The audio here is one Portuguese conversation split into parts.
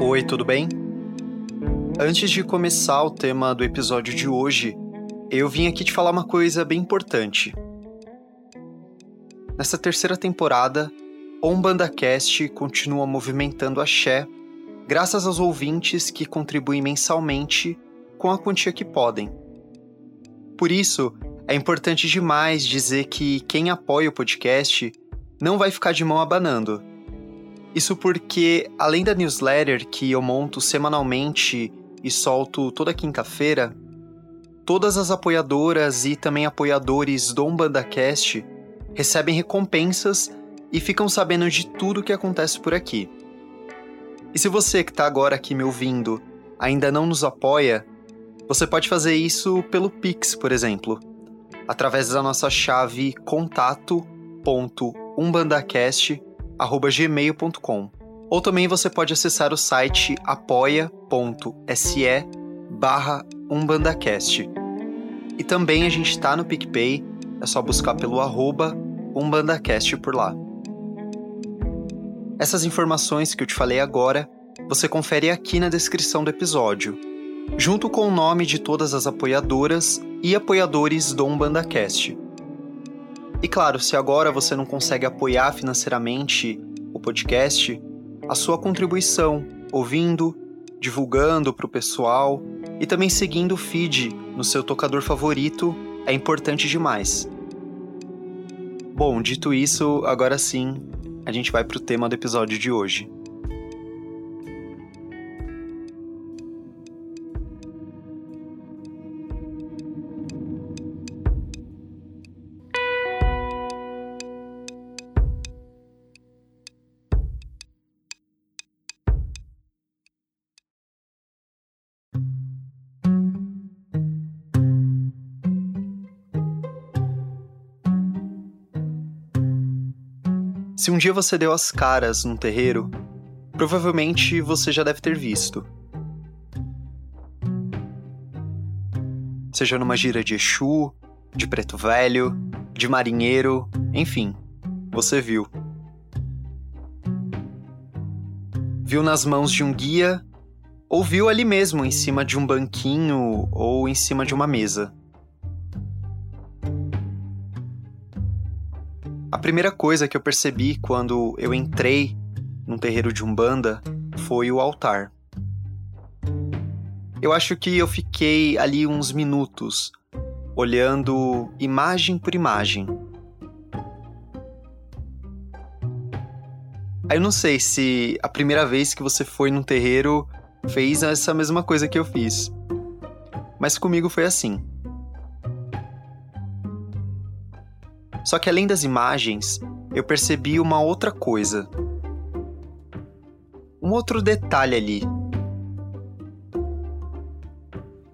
Oi, tudo bem? Antes de começar o tema do episódio de hoje, eu vim aqui te falar uma coisa bem importante. Nessa terceira temporada, OmbandAcast continua movimentando a Xé graças aos ouvintes que contribuem mensalmente com a quantia que podem. Por isso, é importante demais dizer que quem apoia o podcast não vai ficar de mão abanando. Isso porque, além da newsletter que eu monto semanalmente e solto toda quinta-feira, todas as apoiadoras e também apoiadores do UmbandaCast recebem recompensas e ficam sabendo de tudo o que acontece por aqui. E se você que está agora aqui me ouvindo ainda não nos apoia, você pode fazer isso pelo Pix, por exemplo, através da nossa chave contato.umbandacast.gmail.com. Ou também você pode acessar o site apoia.se barra umbandacast. E também a gente está no PicPay, é só buscar pelo arroba umbandacast por lá. Essas informações que eu te falei agora, você confere aqui na descrição do episódio, junto com o nome de todas as apoiadoras e apoiadores do UmbandaCast. E claro, se agora você não consegue apoiar financeiramente o podcast, a sua contribuição, ouvindo, divulgando para o pessoal e também seguindo o feed no seu tocador favorito é importante demais. Bom, dito isso, agora sim, a gente vai pro tema do episódio de hoje. Se um dia você deu as caras num terreiro, provavelmente você já deve ter visto. Seja numa gira de Exu, de preto velho, de marinheiro, enfim, você viu. Viu nas mãos de um guia, ou viu ali mesmo em cima de um banquinho ou em cima de uma mesa. A primeira coisa que eu percebi quando eu entrei num terreiro de Umbanda foi o altar. Eu acho que eu fiquei ali uns minutos olhando imagem por imagem. Aí eu não sei se a primeira vez que você foi num terreiro fez essa mesma coisa que eu fiz. Mas comigo foi assim. Só que além das imagens, eu percebi uma outra coisa. Um outro detalhe ali.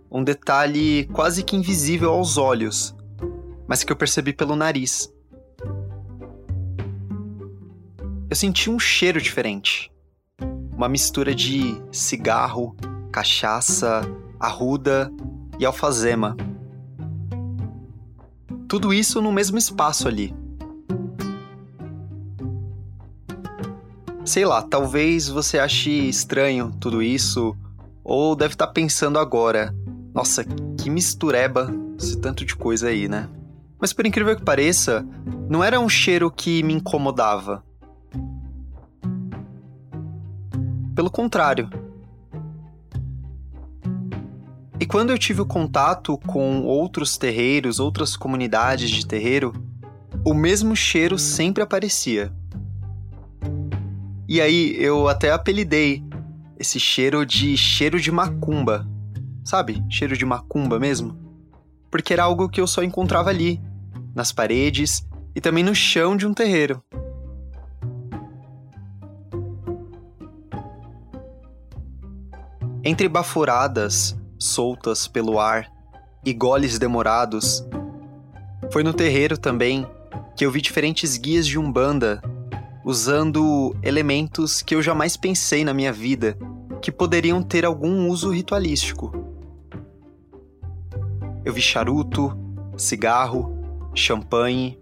Um detalhe quase que invisível aos olhos, mas que eu percebi pelo nariz. Eu senti um cheiro diferente. Uma mistura de cigarro, cachaça, arruda e alfazema. Tudo isso no mesmo espaço ali. Sei lá, talvez você ache estranho tudo isso, ou deve estar tá pensando agora: nossa, que mistureba esse tanto de coisa aí, né? Mas por incrível que pareça, não era um cheiro que me incomodava. Pelo contrário, e quando eu tive o contato com outros terreiros, outras comunidades de terreiro, o mesmo cheiro sempre aparecia. E aí eu até apelidei esse cheiro de cheiro de macumba. Sabe? Cheiro de macumba mesmo. Porque era algo que eu só encontrava ali, nas paredes e também no chão de um terreiro. Entre baforadas, soltas pelo ar e goles demorados. Foi no terreiro também que eu vi diferentes guias de umbanda usando elementos que eu jamais pensei na minha vida que poderiam ter algum uso ritualístico. Eu vi charuto, cigarro, champanhe,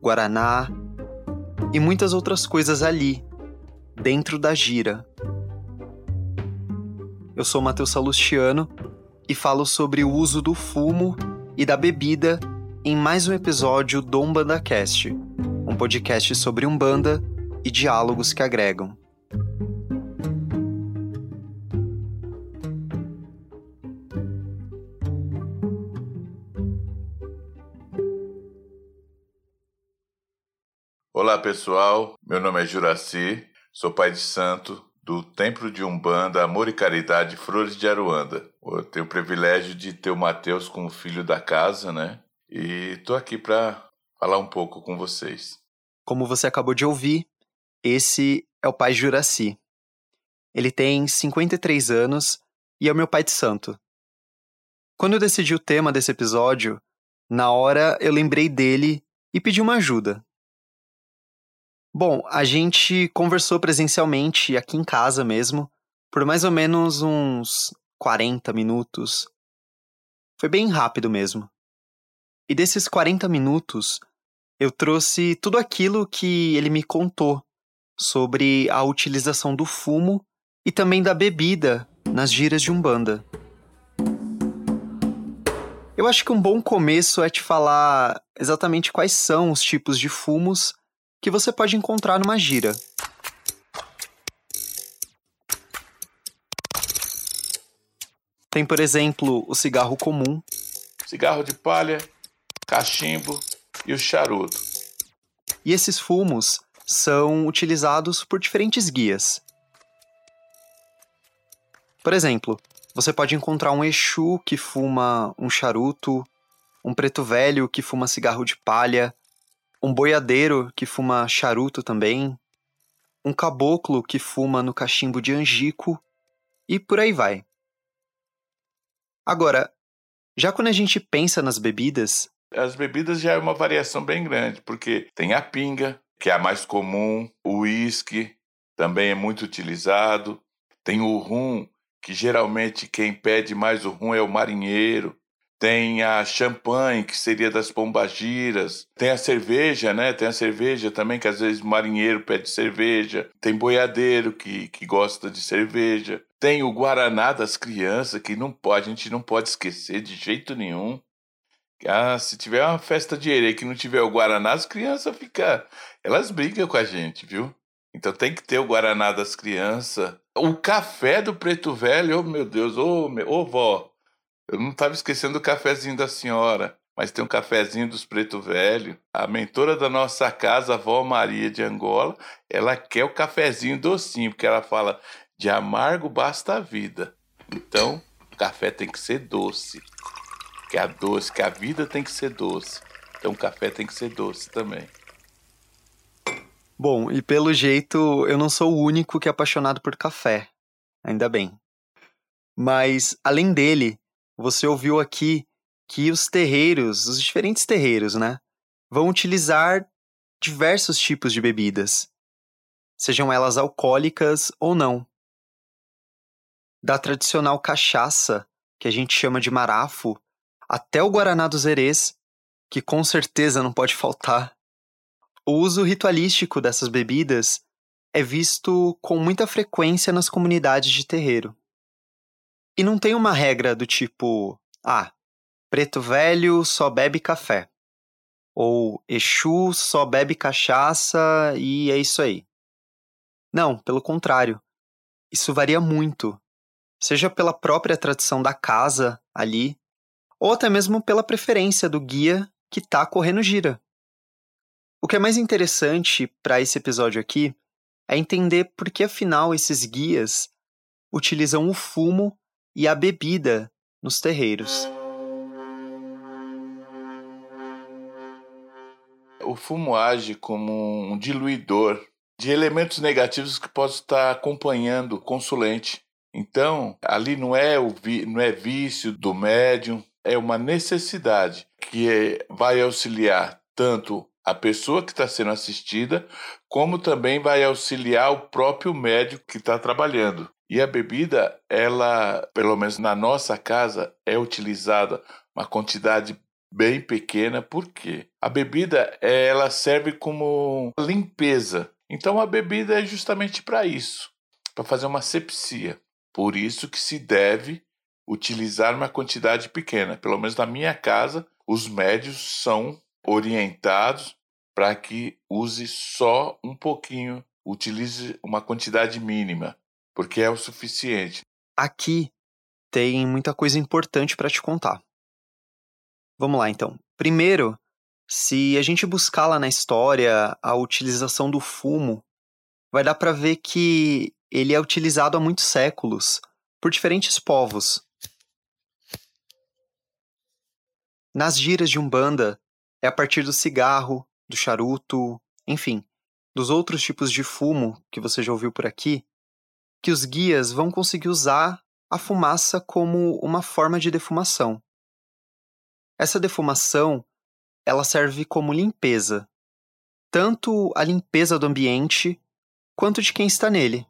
guaraná e muitas outras coisas ali, dentro da gira. Eu sou Matheus Salustiano e falo sobre o uso do fumo e da bebida em mais um episódio do Umbanda Cast, um podcast sobre Umbanda e diálogos que agregam. Olá pessoal, meu nome é Juraci, sou pai de santo do Templo de Umbanda Amor e Caridade Flores de Aruanda. Eu tenho o privilégio de ter o Mateus como filho da casa, né? E tô aqui para falar um pouco com vocês. Como você acabou de ouvir, esse é o pai Juraci. Ele tem 53 anos e é o meu pai de santo. Quando eu decidi o tema desse episódio, na hora eu lembrei dele e pedi uma ajuda. Bom, a gente conversou presencialmente aqui em casa mesmo, por mais ou menos uns 40 minutos. Foi bem rápido mesmo. E desses 40 minutos, eu trouxe tudo aquilo que ele me contou sobre a utilização do fumo e também da bebida nas giras de Umbanda. Eu acho que um bom começo é te falar exatamente quais são os tipos de fumos que você pode encontrar numa gira. Tem, por exemplo, o cigarro comum, cigarro de palha, cachimbo e o charuto. E esses fumos são utilizados por diferentes guias. Por exemplo, você pode encontrar um Exu que fuma um charuto, um preto velho que fuma cigarro de palha, um boiadeiro que fuma charuto também, um caboclo que fuma no cachimbo de angico e por aí vai. Agora, já quando a gente pensa nas bebidas. As bebidas já é uma variação bem grande, porque tem a pinga, que é a mais comum, o uísque também é muito utilizado, tem o rum, que geralmente quem pede mais o rum é o marinheiro, tem a champanhe, que seria das pombagiras, tem a cerveja, né? Tem a cerveja também, que às vezes marinheiro pede cerveja, tem boiadeiro que, que gosta de cerveja, tem o guaraná das crianças, que não pode, a gente não pode esquecer de jeito nenhum. Ah, se tiver uma festa de erê que não tiver o guaraná, as crianças ficam, elas brigam com a gente, viu? Então tem que ter o guaraná das crianças. O café do preto velho, oh meu Deus, ô oh, oh, vó, eu não estava esquecendo o cafezinho da senhora, mas tem um cafezinho dos Preto Velho. A mentora da nossa casa, a avó Maria de Angola, ela quer o cafezinho docinho, porque ela fala: de amargo basta a vida. Então, o café tem que ser doce. Que a doce, que a vida tem que ser doce. Então, o café tem que ser doce também. Bom, e pelo jeito eu não sou o único que é apaixonado por café. Ainda bem. Mas, além dele, você ouviu aqui que os terreiros, os diferentes terreiros, né, vão utilizar diversos tipos de bebidas, sejam elas alcoólicas ou não. Da tradicional cachaça, que a gente chama de marafo, até o guaraná dos herês, que com certeza não pode faltar. O uso ritualístico dessas bebidas é visto com muita frequência nas comunidades de terreiro. E não tem uma regra do tipo, ah, preto velho só bebe café. Ou Exu só bebe cachaça e é isso aí. Não, pelo contrário. Isso varia muito, seja pela própria tradição da casa ali, ou até mesmo pela preferência do guia que está correndo gira. O que é mais interessante para esse episódio aqui é entender por que afinal esses guias utilizam o fumo e a bebida nos terreiros. O fumo age como um diluidor de elementos negativos que possam estar acompanhando o consulente. Então, ali não é, o vi, não é vício do médium, é uma necessidade que vai auxiliar tanto a pessoa que está sendo assistida, como também vai auxiliar o próprio médico que está trabalhando. E a bebida, ela, pelo menos na nossa casa, é utilizada uma quantidade bem pequena, por quê? A bebida ela serve como limpeza. Então a bebida é justamente para isso, para fazer uma sepsia. Por isso que se deve utilizar uma quantidade pequena. Pelo menos na minha casa, os médios são orientados para que use só um pouquinho, utilize uma quantidade mínima, porque é o suficiente. Aqui tem muita coisa importante para te contar. Vamos lá então. Primeiro, se a gente buscar lá na história a utilização do fumo, vai dar para ver que ele é utilizado há muitos séculos por diferentes povos. Nas giras de Umbanda, é a partir do cigarro, do charuto, enfim, dos outros tipos de fumo que você já ouviu por aqui, que os guias vão conseguir usar a fumaça como uma forma de defumação. Essa defumação, ela serve como limpeza, tanto a limpeza do ambiente quanto de quem está nele.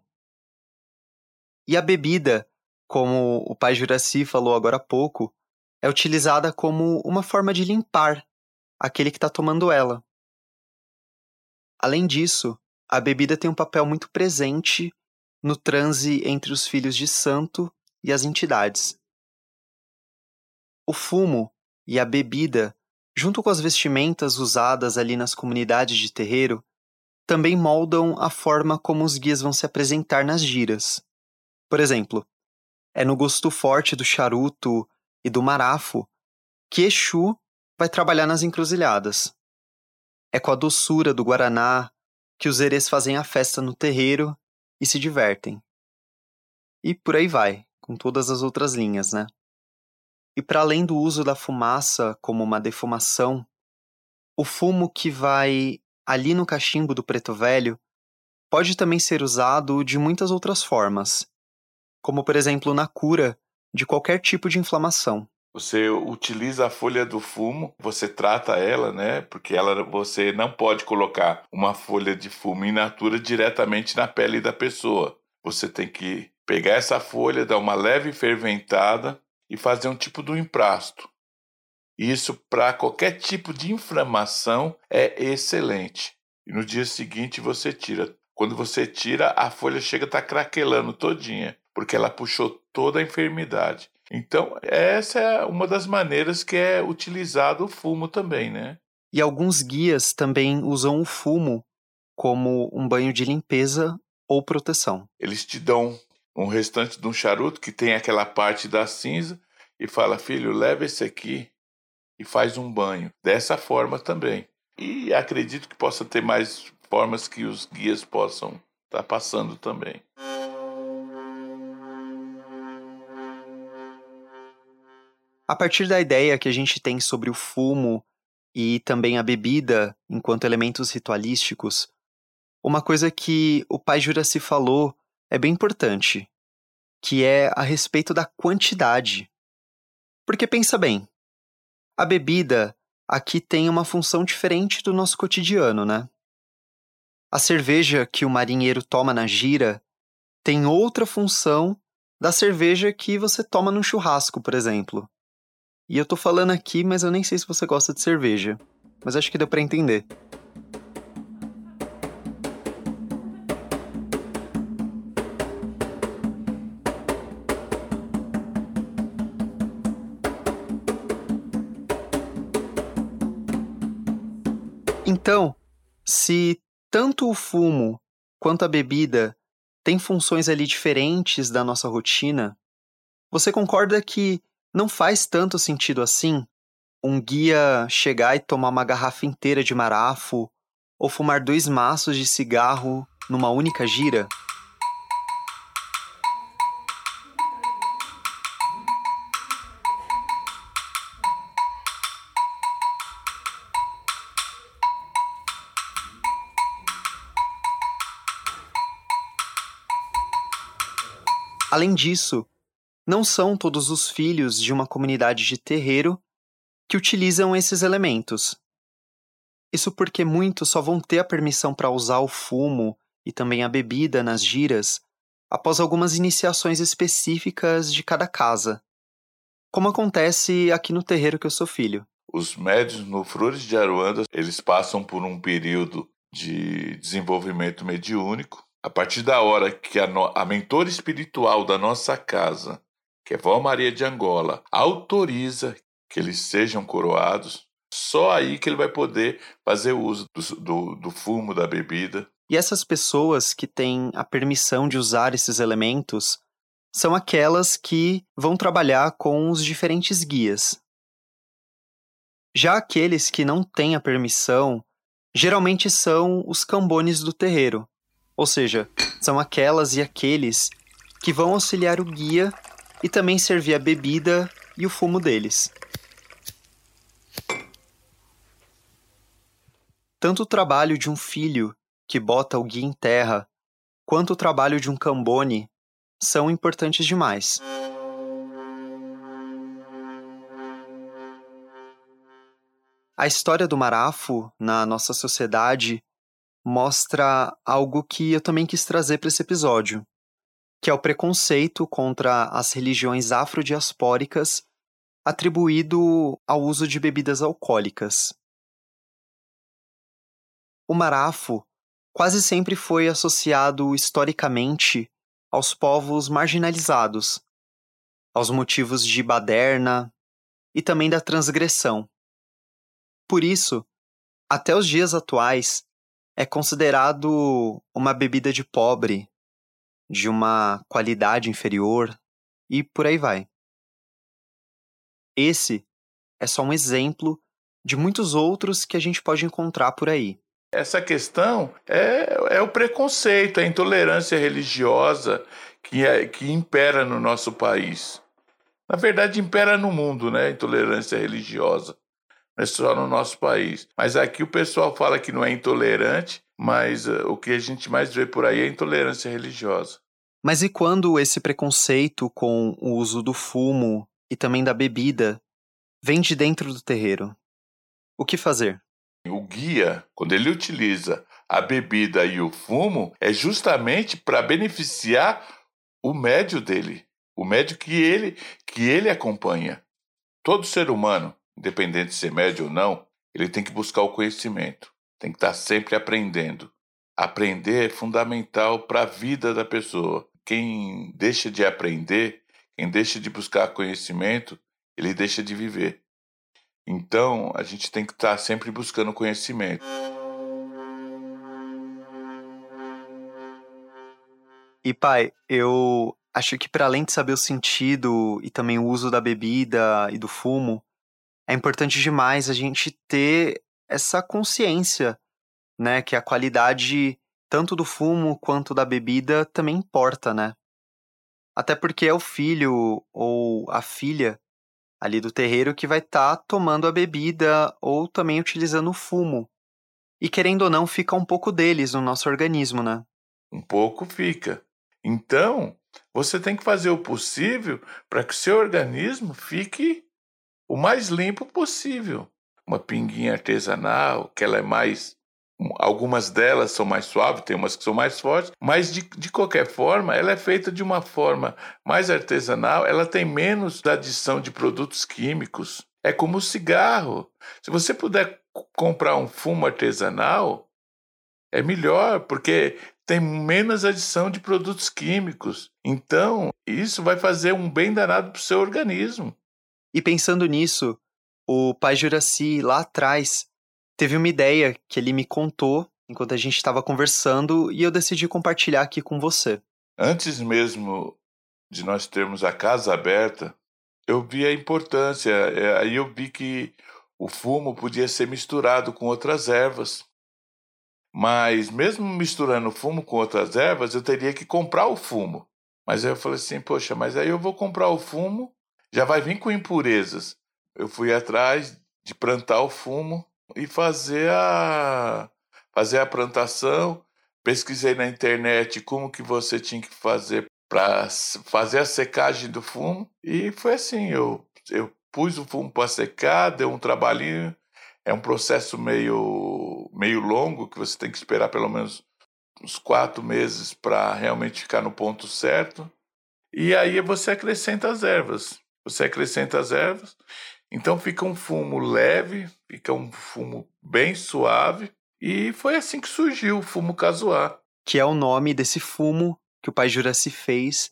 E a bebida, como o pai Juraci falou agora há pouco, é utilizada como uma forma de limpar aquele que está tomando ela. Além disso, a bebida tem um papel muito presente no transe entre os filhos de santo e as entidades. O fumo e a bebida, junto com as vestimentas usadas ali nas comunidades de terreiro, também moldam a forma como os guias vão se apresentar nas giras. Por exemplo, é no gosto forte do charuto e do marafo que Exu vai trabalhar nas encruzilhadas. É com a doçura do guaraná que os erês fazem a festa no terreiro e se divertem. E por aí vai, com todas as outras linhas, né? E para além do uso da fumaça como uma defumação, o fumo que vai ali no cachimbo do preto velho pode também ser usado de muitas outras formas, como por exemplo na cura de qualquer tipo de inflamação. Você utiliza a folha do fumo, você trata ela, né? Porque ela, você não pode colocar uma folha de fumo in natura diretamente na pele da pessoa. Você tem que pegar essa folha, dar uma leve ferventada e fazer um tipo de emprasto. Isso para qualquer tipo de inflamação é excelente. E no dia seguinte você tira. Quando você tira, a folha chega a estar tá craquelando todinha, porque ela puxou toda a enfermidade. Então, essa é uma das maneiras que é utilizado o fumo também, né? E alguns guias também usam o fumo como um banho de limpeza ou proteção. Eles te dão um restante de um charuto que tem aquela parte da cinza e fala: filho, leva esse aqui e faz um banho. Dessa forma também. E acredito que possa ter mais formas que os guias possam estar tá passando também. A partir da ideia que a gente tem sobre o fumo e também a bebida enquanto elementos ritualísticos, uma coisa que o pai Juraci falou é bem importante, que é a respeito da quantidade. Porque pensa bem, a bebida aqui tem uma função diferente do nosso cotidiano, né? A cerveja que o marinheiro toma na gira tem outra função da cerveja que você toma num churrasco, por exemplo. E eu tô falando aqui, mas eu nem sei se você gosta de cerveja. Mas acho que deu para entender. Então, se tanto o fumo quanto a bebida têm funções ali diferentes da nossa rotina, você concorda que não faz tanto sentido assim um guia chegar e tomar uma garrafa inteira de marafo ou fumar dois maços de cigarro numa única gira? Além disso, não são todos os filhos de uma comunidade de terreiro que utilizam esses elementos. Isso porque muitos só vão ter a permissão para usar o fumo e também a bebida nas giras após algumas iniciações específicas de cada casa, como acontece aqui no terreiro que eu sou filho. Os médios no Flores de Aruanda, eles passam por um período de desenvolvimento mediúnico. A partir da hora que a, no, a mentora espiritual da nossa casa, que é Vó Maria de Angola, autoriza que eles sejam coroados, só aí que ele vai poder fazer uso do, do, do fumo, da bebida. E essas pessoas que têm a permissão de usar esses elementos são aquelas que vão trabalhar com os diferentes guias. Já aqueles que não têm a permissão, geralmente são os cambones do terreiro, ou seja, são aquelas e aqueles que vão auxiliar o guia e também servir a bebida e o fumo deles. Tanto o trabalho de um filho que bota o guia em terra, quanto o trabalho de um cambone são importantes demais. A história do marafo na nossa sociedade mostra algo que eu também quis trazer para esse episódio, que é o preconceito contra as religiões afrodiaspóricas atribuído ao uso de bebidas alcoólicas. O marafo quase sempre foi associado historicamente aos povos marginalizados, aos motivos de baderna e também da transgressão. Por isso, até os dias atuais, é considerado uma bebida de pobre, de uma qualidade inferior e por aí vai. Esse é só um exemplo de muitos outros que a gente pode encontrar por aí. Essa questão é, é o preconceito, a intolerância religiosa que, é, que impera no nosso país. Na verdade, impera no mundo, né? A intolerância religiosa. Não é só no nosso país. Mas aqui o pessoal fala que não é intolerante, mas uh, o que a gente mais vê por aí é intolerância religiosa. Mas e quando esse preconceito com o uso do fumo e também da bebida vem de dentro do terreiro? O que fazer? O guia, quando ele utiliza a bebida e o fumo, é justamente para beneficiar o médio dele, o médio que ele que ele acompanha. Todo ser humano, independente de ser médio ou não, ele tem que buscar o conhecimento, tem que estar sempre aprendendo. Aprender é fundamental para a vida da pessoa. Quem deixa de aprender, quem deixa de buscar conhecimento, ele deixa de viver. Então, a gente tem que estar sempre buscando conhecimento. E pai, eu acho que para além de saber o sentido e também o uso da bebida e do fumo, é importante demais a gente ter essa consciência, né, que a qualidade tanto do fumo quanto da bebida também importa, né? Até porque é o filho ou a filha ali do terreiro que vai estar tá tomando a bebida ou também utilizando o fumo. E querendo ou não, fica um pouco deles no nosso organismo, né? Um pouco fica. Então, você tem que fazer o possível para que o seu organismo fique o mais limpo possível. Uma pinguinha artesanal, que ela é mais Algumas delas são mais suaves, tem umas que são mais fortes, mas de, de qualquer forma, ela é feita de uma forma mais artesanal, ela tem menos adição de produtos químicos. É como o cigarro. Se você puder comprar um fumo artesanal, é melhor, porque tem menos adição de produtos químicos. Então, isso vai fazer um bem danado para o seu organismo. E pensando nisso, o pai Juraci, lá atrás, teve uma ideia que ele me contou enquanto a gente estava conversando e eu decidi compartilhar aqui com você. Antes mesmo de nós termos a casa aberta, eu vi a importância. É, aí eu vi que o fumo podia ser misturado com outras ervas. Mas mesmo misturando fumo com outras ervas, eu teria que comprar o fumo. Mas aí eu falei assim, poxa, mas aí eu vou comprar o fumo, já vai vir com impurezas. Eu fui atrás de plantar o fumo e fazer a fazer a plantação. Pesquisei na internet como que você tinha que fazer para fazer a secagem do fumo e foi assim, eu eu pus o fumo para secar, deu um trabalhinho, é um processo meio meio longo que você tem que esperar pelo menos uns quatro meses para realmente ficar no ponto certo. E aí você acrescenta as ervas. Você acrescenta as ervas Então fica um fumo leve, fica um fumo bem suave. E foi assim que surgiu o fumo casuar. Que é o nome desse fumo que o pai Juraci fez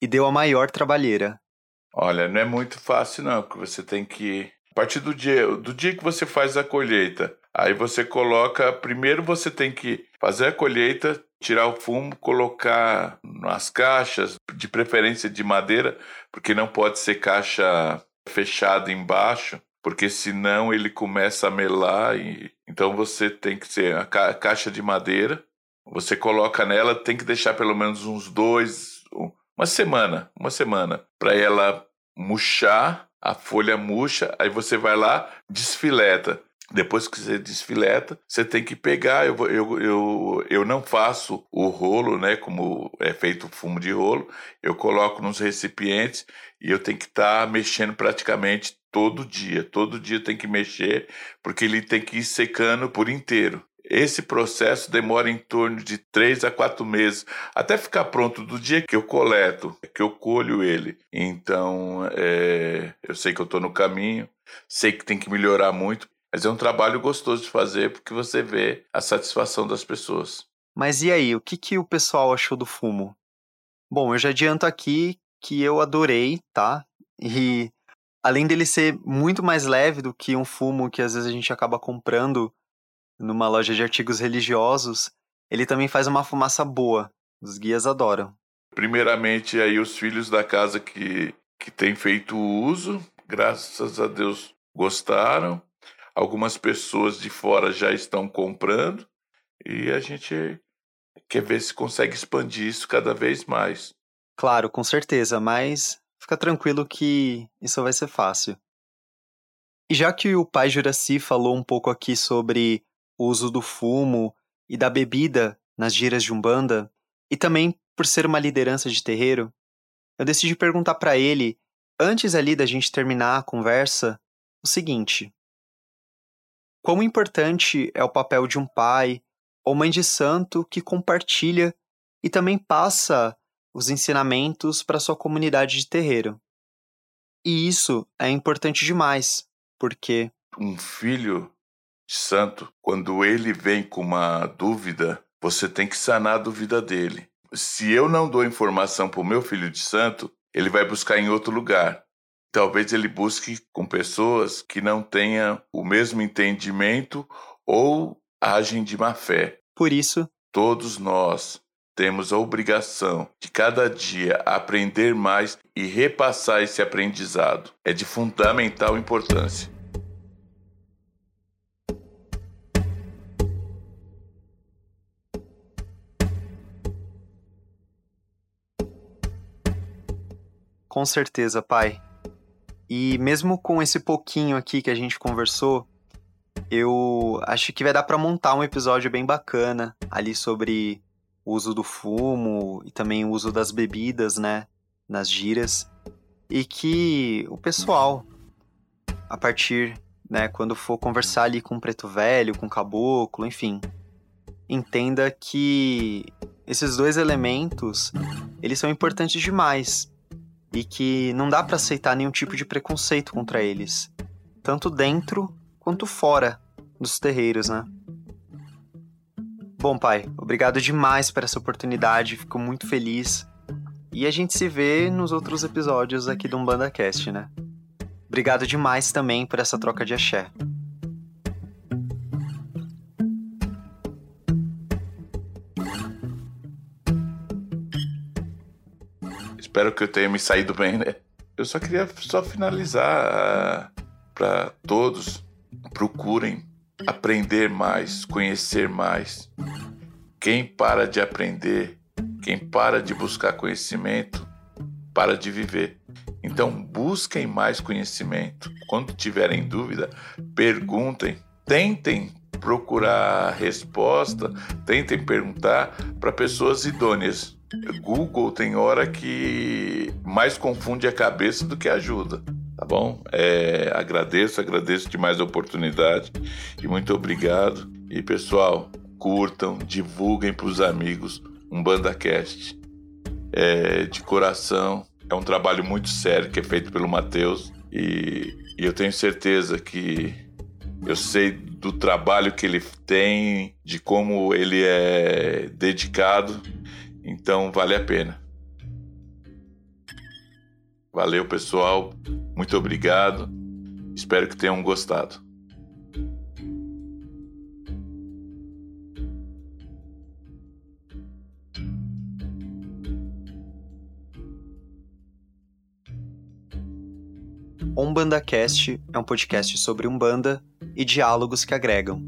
e deu a maior trabalheira. Olha, não é muito fácil não, porque você tem que a partir do dia, do dia que você faz a colheita, aí você coloca, primeiro você tem que fazer a colheita, tirar o fumo, colocar nas caixas, de preferência de madeira, porque não pode ser caixa fechada embaixo, porque senão ele começa a melar e então você tem que ser a ca caixa de madeira. Você coloca nela, tem que deixar pelo menos uns dois, uma semana, uma semana, para ela murchar, a folha murcha, aí você vai lá, desfileta. Depois que você desfileta, você tem que pegar. Eu, eu, eu, eu não faço o rolo, né? Como é feito o fumo de rolo. Eu coloco nos recipientes e eu tenho que estar tá mexendo praticamente todo dia. Todo dia tem que mexer, porque ele tem que ir secando por inteiro. Esse processo demora em torno de três a quatro meses, até ficar pronto do dia que eu coleto, que eu colho ele. Então, é, eu sei que eu estou no caminho, sei que tem que melhorar muito, mas é um trabalho gostoso de fazer porque você vê a satisfação das pessoas. Mas e aí, o que, que o pessoal achou do fumo? Bom, eu já adianto aqui que eu adorei, tá? E além dele ser muito mais leve do que um fumo que às vezes a gente acaba comprando numa loja de artigos religiosos, ele também faz uma fumaça boa. Os guias adoram. Primeiramente, aí os filhos da casa que, que têm feito uso, graças a Deus gostaram. Algumas pessoas de fora já estão comprando e a gente quer ver se consegue expandir isso cada vez mais. Claro, com certeza, mas fica tranquilo que isso vai ser fácil. E já que o pai Juraci falou um pouco aqui sobre o uso do fumo e da bebida nas giras de Umbanda, e também por ser uma liderança de terreiro, eu decidi perguntar para ele, antes ali da gente terminar a conversa, o seguinte: Quão importante é o papel de um pai ou mãe de santo que compartilha e também passa os ensinamentos para sua comunidade de terreiro? E isso é importante demais, porque um filho santo, quando ele vem com uma dúvida, você tem que sanar a dúvida dele. Se eu não dou informação para o meu filho de santo, ele vai buscar em outro lugar. Talvez ele busque com pessoas que não tenham o mesmo entendimento ou agem de má fé. Por isso, todos nós temos a obrigação de cada dia aprender mais e repassar esse aprendizado. É de fundamental importância. Com certeza, pai. E mesmo com esse pouquinho aqui que a gente conversou, eu acho que vai dar para montar um episódio bem bacana ali sobre o uso do fumo e também o uso das bebidas, né, nas giras. E que o pessoal, a partir, né, quando for conversar ali com o preto velho, com o caboclo, enfim, entenda que esses dois elementos, eles são importantes demais e que não dá para aceitar nenhum tipo de preconceito contra eles, tanto dentro quanto fora dos terreiros, né? Bom, pai, obrigado demais por essa oportunidade, fico muito feliz. E a gente se vê nos outros episódios aqui do Umbanda Cast, né? Obrigado demais também por essa troca de axé. Espero que eu tenha me saído bem, né? Eu só queria só finalizar uh, para todos. Procurem aprender mais, conhecer mais. Quem para de aprender, quem para de buscar conhecimento, para de viver. Então, busquem mais conhecimento. Quando tiverem dúvida, perguntem, tentem procurar resposta, tentem perguntar para pessoas idôneas. Google tem hora que mais confunde a cabeça do que ajuda. Tá bom? É, agradeço, agradeço demais a oportunidade e muito obrigado. E pessoal, curtam, divulguem para os amigos um BandaCast. É, de coração, é um trabalho muito sério que é feito pelo Matheus e E eu tenho certeza que eu sei do trabalho que ele tem, de como ele é dedicado, então vale a pena. Valeu, pessoal. Muito obrigado. Espero que tenham gostado. Umbanda Cast é um podcast sobre Umbanda e diálogos que agregam.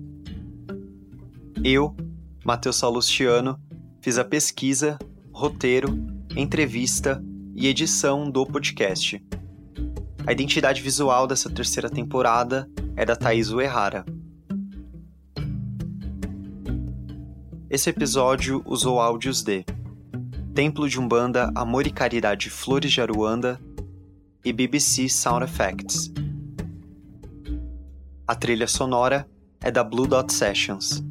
Eu, Matheus Salustiano, fiz a pesquisa, roteiro, entrevista e edição do podcast. A identidade visual dessa terceira temporada é da Thaís Uehara. Esse episódio usou áudios de Templo de Umbanda Amor e Caridade Flores de Aruanda e BBC Sound Effects. A trilha sonora é da Blue Dot Sessions.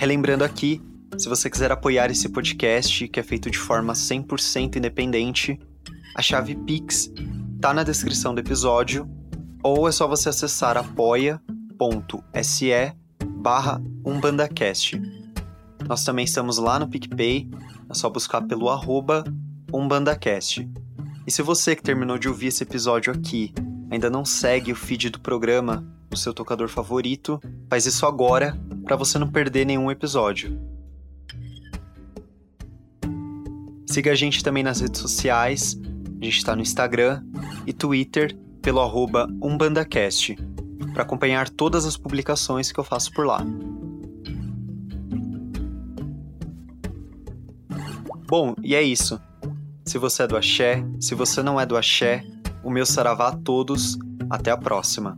Relembrando aqui, se você quiser apoiar esse podcast, que é feito de forma 100% independente, a chave Pix tá na descrição do episódio, ou é só você acessar apoia.se barra umbandacast. Nós também estamos lá no PicPay, é só buscar pelo arroba UmbandaCast. E se você que terminou de ouvir esse episódio aqui ainda não segue o feed do programa no seu tocador favorito, faz isso agora para você não perder nenhum episódio. Siga a gente também nas redes sociais, a gente está no Instagram e Twitter pelo arroba UmbandaCast, para acompanhar todas as publicações que eu faço por lá. Bom, e é isso. Se você é do axé, se você não é do axé, o meu saravá a todos. Até a próxima.